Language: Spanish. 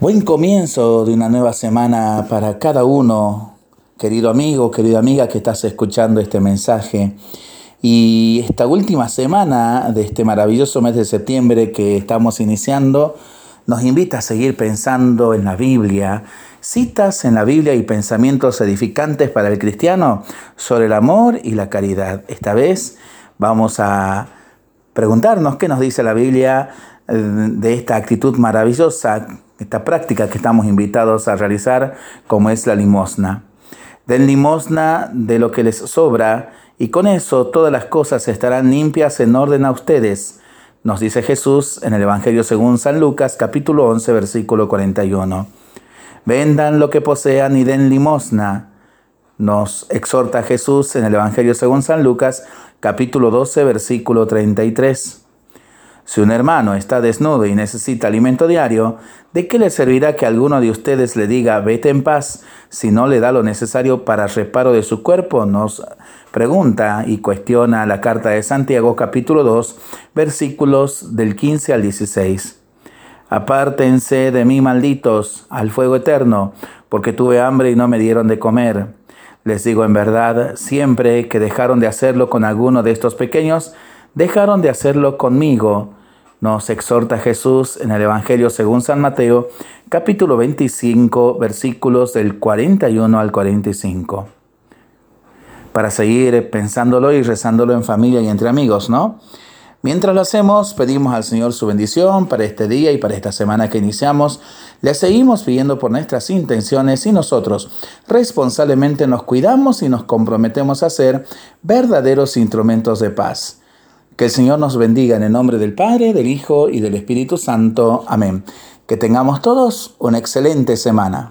Buen comienzo de una nueva semana para cada uno, querido amigo, querida amiga que estás escuchando este mensaje. Y esta última semana de este maravilloso mes de septiembre que estamos iniciando nos invita a seguir pensando en la Biblia, citas en la Biblia y pensamientos edificantes para el cristiano sobre el amor y la caridad. Esta vez vamos a preguntarnos qué nos dice la Biblia eh, de esta actitud maravillosa esta práctica que estamos invitados a realizar, como es la limosna. Den limosna de lo que les sobra, y con eso todas las cosas estarán limpias en orden a ustedes, nos dice Jesús en el Evangelio según San Lucas, capítulo 11, versículo 41. Vendan lo que posean y den limosna, nos exhorta Jesús en el Evangelio según San Lucas, capítulo 12, versículo 33. Si un hermano está desnudo y necesita alimento diario, ¿de qué le servirá que alguno de ustedes le diga vete en paz si no le da lo necesario para reparo de su cuerpo? Nos pregunta y cuestiona la carta de Santiago capítulo 2 versículos del 15 al 16. Apártense de mí, malditos, al fuego eterno, porque tuve hambre y no me dieron de comer. Les digo en verdad, siempre que dejaron de hacerlo con alguno de estos pequeños, dejaron de hacerlo conmigo nos exhorta Jesús en el Evangelio según San Mateo, capítulo 25, versículos del 41 al 45. Para seguir pensándolo y rezándolo en familia y entre amigos, ¿no? Mientras lo hacemos, pedimos al Señor su bendición para este día y para esta semana que iniciamos. Le seguimos pidiendo por nuestras intenciones y nosotros responsablemente nos cuidamos y nos comprometemos a ser verdaderos instrumentos de paz. Que el Señor nos bendiga en el nombre del Padre, del Hijo y del Espíritu Santo. Amén. Que tengamos todos una excelente semana.